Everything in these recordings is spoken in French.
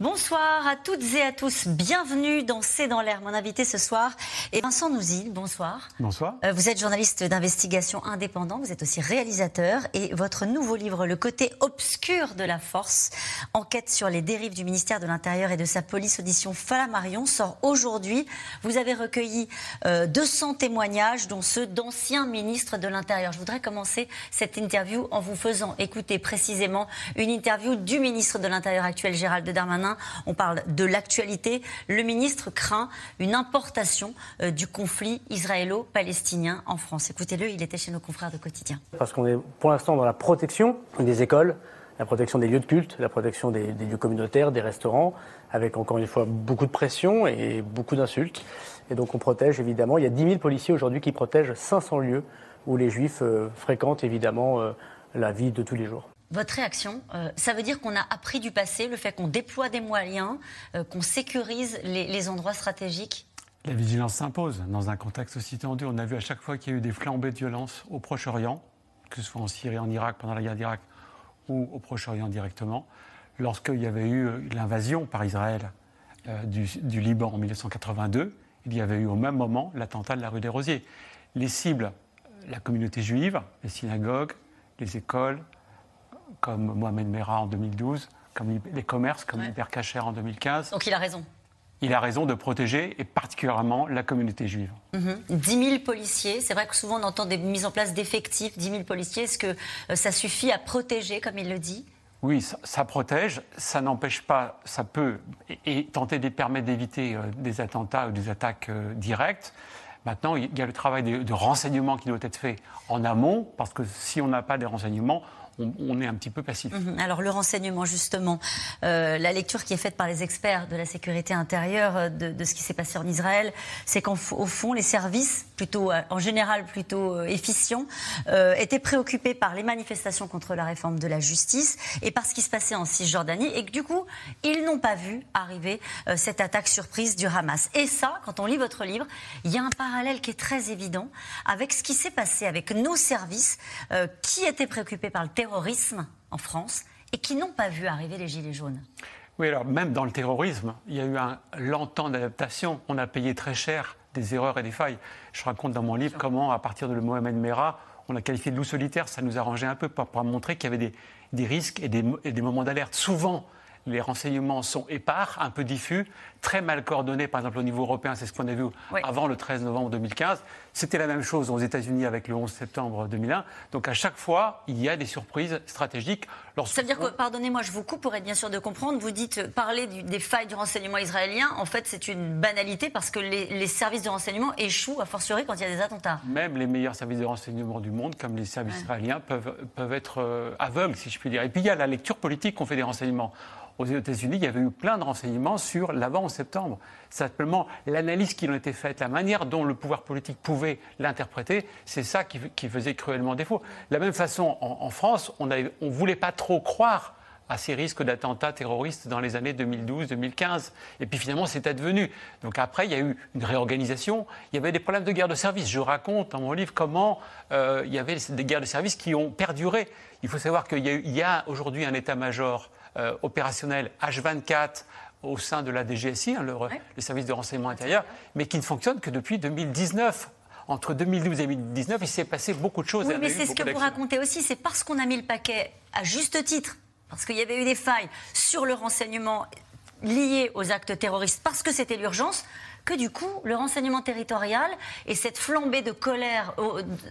Bonsoir à toutes et à tous. Bienvenue dans C'est dans l'air. Mon invité ce soir est Vincent Nouzil. Bonsoir. Bonsoir. Euh, vous êtes journaliste d'investigation indépendant. Vous êtes aussi réalisateur. Et votre nouveau livre, Le côté obscur de la force, enquête sur les dérives du ministère de l'Intérieur et de sa police, audition Flammarion, sort aujourd'hui. Vous avez recueilli 200 euh, témoignages, dont ceux d'anciens ministres de l'Intérieur. Je voudrais commencer cette interview en vous faisant écouter précisément une interview du ministre de l'Intérieur actuel, Gérald Darmanin on parle de l'actualité. Le ministre craint une importation euh, du conflit israélo-palestinien en France. Écoutez-le, il était chez nos confrères de quotidien. Parce qu'on est pour l'instant dans la protection des écoles, la protection des lieux de culte, la protection des, lieux communautaires, des restaurants, avec encore une fois beaucoup de pression et beaucoup d'insultes. Et donc on protège évidemment. Il y a 10 000 policiers aujourd'hui qui protègent 500 lieux où les juifs euh, fréquentent évidemment euh, la vie de tous les jours. Votre réaction, euh, ça veut dire qu'on a appris du passé, le fait qu'on déploie des moyens, euh, qu'on sécurise les, endroits stratégiques La vigilance s'impose dans un contexte aussi tendu. On a vu à chaque fois qu'il y a eu des flambées de violence au Proche-Orient, que ce soit en Syrie, en Irak, pendant la guerre d'Irak, ou au Proche-Orient directement, lorsqu'il y avait eu euh, l'invasion par Israël du, du, Liban en 1982, il y avait eu au même moment l'attentat de la rue des Rosiers. Les cibles, la communauté juive, les synagogues, les écoles, comme Mohamed Merah en 2012, comme les commerces, comme ouais. en 2015. Donc il a raison. Il a raison de protéger, et particulièrement la communauté juive. 10 mhm. 000 policiers, c'est vrai que souvent on entend des mises en place d'effectifs, 10 000 policiers, est-ce que euh, ça suffit à protéger, comme il le dit? Oui, ça, protège, ça n'empêche pas, ça peut et, tenter de permettre d'éviter euh, des attentats ou des attaques euh, directes. Maintenant, il y a le travail de, de renseignement qui doit être fait en amont, parce que si on n'a pas des renseignements, on, est un petit peu passif. Mhm. Alors le renseignement, justement, euh, la lecture qui est faite par les experts de la sécurité intérieure euh, de, ce qui s'est passé en Israël, c'est qu'au fond, les services, plutôt euh, en général plutôt efficients, étaient préoccupés par les manifestations contre la réforme de la justice et par ce qui se passait en Cisjordanie, et que du coup, ils n'ont pas vu arriver cette attaque surprise du Hamas. Et ça, quand on lit votre livre, il y a un parallèle qui est très évident avec ce qui s'est passé avec nos services qui étaient préoccupés par le terrorisme terrorisme en France et qui n'ont pas vu arriver les Gilets jaunes. Oui, alors même dans le terrorisme, il y a eu un lent temps d'adaptation. On a payé très cher des erreurs et des failles. Je raconte dans mon livre comment, à partir de Mohamed Merah, on a qualifié de loup solitaire. Ça nous arrangeait un peu pour, montrer qu'il y avait des, risques et des, et des moments d'alerte. Souvent, les renseignements sont épars, un peu diffus, très mal coordonnés, par exemple au niveau européen, c'est ce qu'on a vu avant le 13 novembre 2015. C'était la même chose aux États-Unis avec le 11 septembre 2001. Donc à chaque fois, il y a des surprises stratégiques. Ça veut dire que, pardonnez-moi, je vous coupe pour être bien sûr de comprendre, vous dites euh, parler des failles du renseignement israélien, en fait c'est une banalité parce que les, services de renseignement échouent, a fortiori quand il y a des attentats. Même les meilleurs services de renseignement du monde, comme les services israéliens, peuvent, peuvent être euh, aveugles, si je puis dire. Et puis il y a la lecture politique qu'on fait des renseignements aux États-Unis, il y avait eu plein de renseignements sur l'avant en septembre. Simplement, l'analyse qui en était faite, la manière dont le pouvoir politique pouvait l'interpréter, c'est ça qui, faisait cruellement défaut. De la même façon, en, France, on ne voulait pas trop croire à ces risques d'attentats terroristes dans les années 2012-2015. Et puis finalement, c'est advenu. Donc après, il y a eu une réorganisation. Il y avait des problèmes de guerre de service. Je raconte dans mon livre comment euh, il y avait des guerres de service qui ont perduré. Il faut savoir qu'il y a, aujourd'hui un état-major euh, opérationnel H24 au sein de la DGSI, hein, le, service de renseignement intérieur, mais qui ne fonctionne que depuis 2019 entre 2012 et 2019, il s'est passé beaucoup de choses. Oui, mais c'est ce que vous racontez aussi, c'est parce qu'on a mis le paquet à juste titre, parce qu'il y avait eu des failles sur le renseignement lié aux actes terroristes, parce que c'était l'urgence, que du coup, le renseignement territorial et cette flambée de colère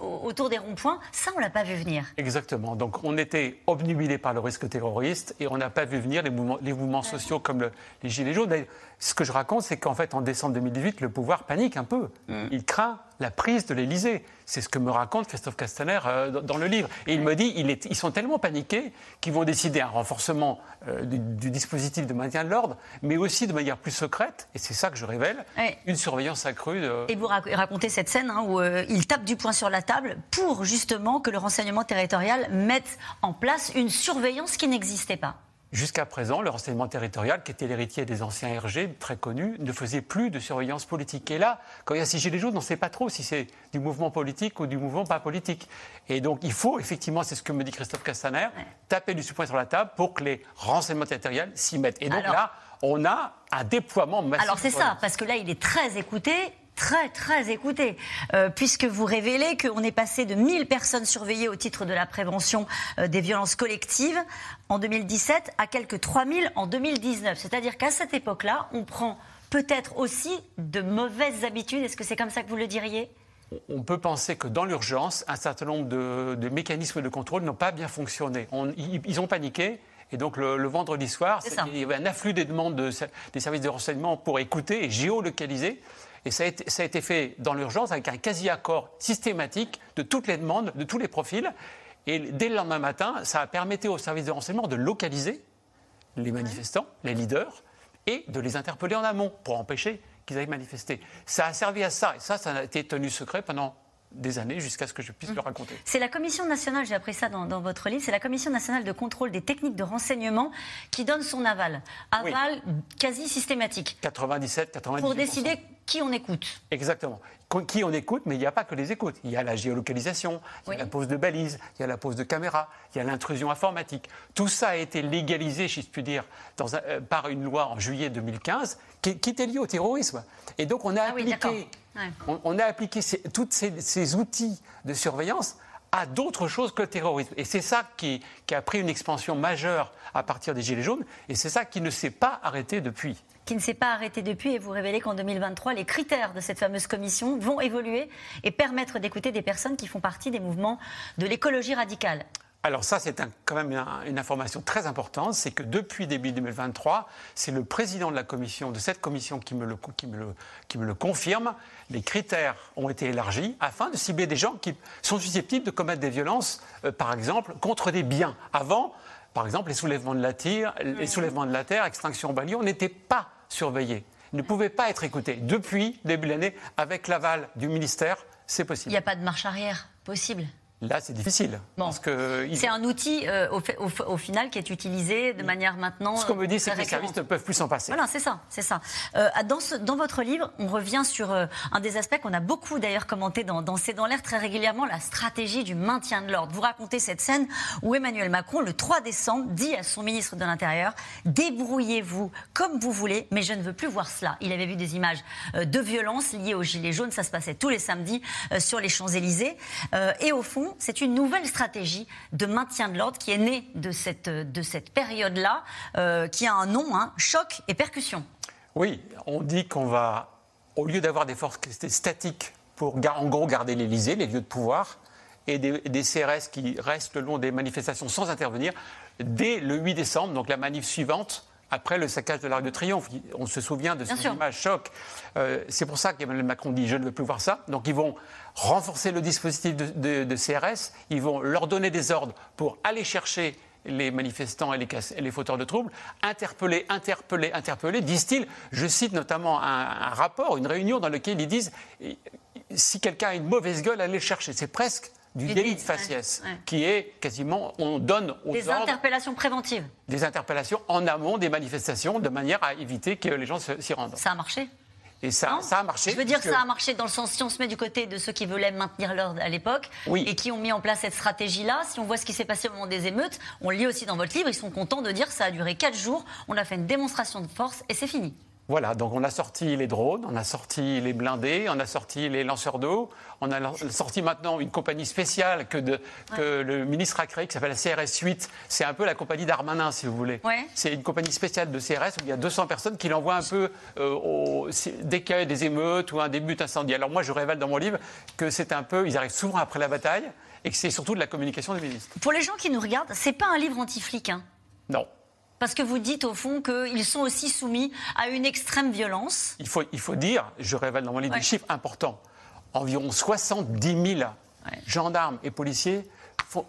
autour des ronds-points, ça, on l'a pas vu venir. Exactement. Donc, on était obnubilé par le risque terroriste et on n'a pas vu venir les mouvements, les mouvements sociaux comme les Gilets jaunes. Ce que je raconte, c'est qu'en fait, en décembre 2018, le pouvoir panique un peu. Mm. Il craint la prise de l'Élysée. C'est ce que me raconte Christophe Castaner euh, dans, le livre. Et il me dit ils sont tellement paniqués qu'ils vont décider un renforcement euh, du, dispositif de maintien de l'ordre, mais aussi de manière plus secrète, et c'est ça que je révèle, une surveillance accrue. Et vous racontez cette scène hein, où euh, il tape du poing sur la table pour justement que le renseignement territorial mette en place une surveillance qui n'existait pas. Jusqu'à présent, le renseignement territorial, qui était l'héritier des anciens RG, très connus, ne faisait plus de surveillance politique. Et là, quand il y a ces gilets jaunes, on ne sait pas trop si c'est du mouvement politique ou du mouvement pas politique. Et donc, il faut effectivement, c'est ce que me dit Christophe Castaner, taper du poing sur la table pour que les renseignements territoriaux s'y mettent. Et donc là, on a un déploiement massif. Alors c'est ça, parce que là, il est très écouté très, très écouté, euh, puisque vous révélez qu'on est passé de 1000 personnes surveillées au titre de la prévention euh, des violences collectives en 2017 à quelques 3000 en 2019. C'est-à-dire qu'à cette époque-là, on prend peut-être aussi de mauvaises habitudes. Est-ce que c'est comme ça que vous le diriez? On peut penser que dans l'urgence, un certain nombre de, mécanismes de contrôle n'ont pas bien fonctionné. ils, ont paniqué. Et donc le, vendredi soir, il y avait un afflux des demandes des services de renseignement pour écouter et géolocaliser. Et ça a, été, fait dans l'urgence avec un quasi-accord systématique de toutes les demandes, de tous les profils. Et dès le lendemain matin, ça a permis aux services de renseignement de localiser les manifestants, les leaders, et de les interpeller en amont pour empêcher qu'ils aillent manifester. Ça a servi à ça, et ça, ça a été tenu secret pendant des années jusqu'à ce que je puisse le raconter. C'est la Commission nationale, j'ai appris ça dans, votre livre, c'est la Commission nationale de contrôle des techniques de renseignement qui donne son aval. Aval quasi systématique. 97, 98. Pour décider qui on écoute. Exactement. Qui on écoute, mais il n'y a pas que les écoutes. Il y a la géolocalisation, il y a la pose de balises, il y a la pose de caméras, il y a l'intrusion informatique. Tout ça a été légalisé, si je puis dire, euh, par une loi en juillet 2015 qui, était liée au terrorisme. Et donc on a ah appliqué, on, a appliqué tous ces, outils de surveillance à d'autres choses que le terrorisme. Et c'est ça qui, a pris une expansion majeure à partir des Gilets jaunes, et c'est ça qui ne s'est pas arrêté depuis qui ne s'est pas arrêté depuis et vous révélez qu'en 2023, les critères de cette fameuse commission vont évoluer et permettre d'écouter des personnes qui font partie des mouvements de l'écologie radicale. Alors ça, c'est quand même une information très importante, c'est que depuis début 2023, c'est le président de la commission, de cette commission, qui me, le, qui, me le, qui me le confirme. Les critères ont été élargis afin de cibler des gens qui sont susceptibles de commettre des violences, euh, par exemple, contre des biens. Avant, par exemple, les soulèvements de la, terre, les soulèvements de la terre, extinction en on n'était pas surveillés, ne pouvaient pas être écoutés. Depuis début de l'année, avec l'aval du ministère, c'est possible. Il n'y a pas de marche arrière possible Là, c'est difficile. C'est un outil, euh, au, final, qui est utilisé de manière maintenant. Ce qu'on me dit, c'est que les services ne peuvent plus s'en passer. Voilà, c'est ça. c'est ça. Euh, dans, dans, votre livre, on revient sur euh, un des aspects qu'on a beaucoup d'ailleurs commenté dans, dans C'est dans l'air très régulièrement, la stratégie du maintien de l'ordre. Vous racontez cette scène où Emmanuel Macron, le 3 décembre, dit à son ministre de l'Intérieur Débrouillez-vous comme vous voulez, mais je ne veux plus voir cela. Il avait vu des images de violence liées aux Gilets jaunes. Ça se passait tous les samedis sur les Champs-Élysées. et au fond, c'est une nouvelle stratégie de maintien de l'ordre qui est née de cette, de cette période-là, euh, qui a un nom, hein, choc et percussion. Oui, on dit qu'on va, au lieu d'avoir des forces statiques pour en gros garder l'Élysée, les lieux de pouvoir, et des, des, CRS qui restent le long des manifestations sans intervenir, dès le 8 décembre, donc la manif suivante, après le saccage de l'Arc de Triomphe. On se souvient de cette image choc. Euh, c'est pour ça qu'Emmanuel Macron dit je ne veux plus voir ça. Donc ils vont renforcer le dispositif de, CRS, ils vont leur donner des ordres pour aller chercher les manifestants et les, les fauteurs de troubles, interpeller, interpeller, interpeller, disent-ils. Je cite notamment un, un, rapport, une réunion dans lequel ils disent si quelqu'un a une mauvaise gueule, allez le chercher. C'est presque du délit de faciès, qui est quasiment, on donne aux Des interpellations préventives. Des interpellations en amont des manifestations, de manière à éviter que les gens s'y rendent. Ça a marché? Et ça, ça, a marché. Je veux dire, ça a marché dans le sens, si on se met du côté de ceux qui voulaient maintenir l'ordre à l'époque et qui ont mis en place cette stratégie-là, si on voit ce qui s'est passé au moment des émeutes, on lit aussi dans votre livre, ils sont contents de dire que ça a duré quatre jours, on a fait une démonstration de force et c'est fini. Voilà, donc on a sorti les drones, on a sorti les blindés, on a sorti les lanceurs d'eau, on a sorti maintenant une compagnie spéciale que, le ministre a créée qui s'appelle la CRS 8. C'est un peu la compagnie d'Armanin, si vous voulez. C'est une compagnie spéciale de CRS où il y a 200 personnes qui l'envoient un peu euh, dès qu'il y a des émeutes ou un début d'incendie. Alors moi, je révèle dans mon livre que c'est un peu, ils arrivent souvent après la bataille et que c'est surtout de la communication des ministres. Pour les gens qui nous regardent, c'est pas un livre anti-flic. Hein? Non. Parce que vous dites au fond qu'ils sont aussi soumis à une extrême violence. Il faut, il faut dire, je révèle dans mon livre des chiffres importants, environ 70 000 gendarmes et policiers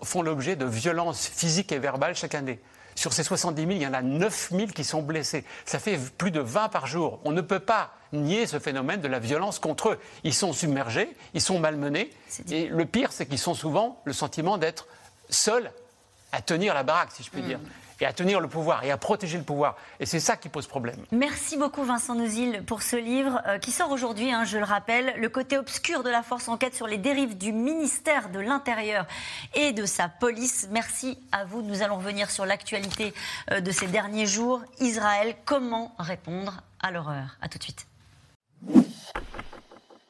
font, l'objet de violences physiques et verbales chaque année. Sur ces 70 000, il y en a 9 000 qui sont blessés. Ça fait plus de 20 par jour. On ne peut pas nier ce phénomène de la violence contre eux. Ils sont submergés, ils sont malmenés. Et le pire, c'est qu'ils ont souvent le sentiment d'être seuls à tenir la baraque, si je puis hmm. dire. Et à tenir le pouvoir et à protéger le pouvoir. Et c'est ça qui pose problème. Merci beaucoup Vincent Nouzil pour ce livre euh, qui sort aujourd'hui, hein, je le rappelle, Le côté obscur de la force enquête sur les dérives du ministère de l'Intérieur et de sa police. Merci à vous. Nous allons revenir sur l'actualité euh, de ces derniers jours. Israël, comment répondre à l'horreur? À tout de suite.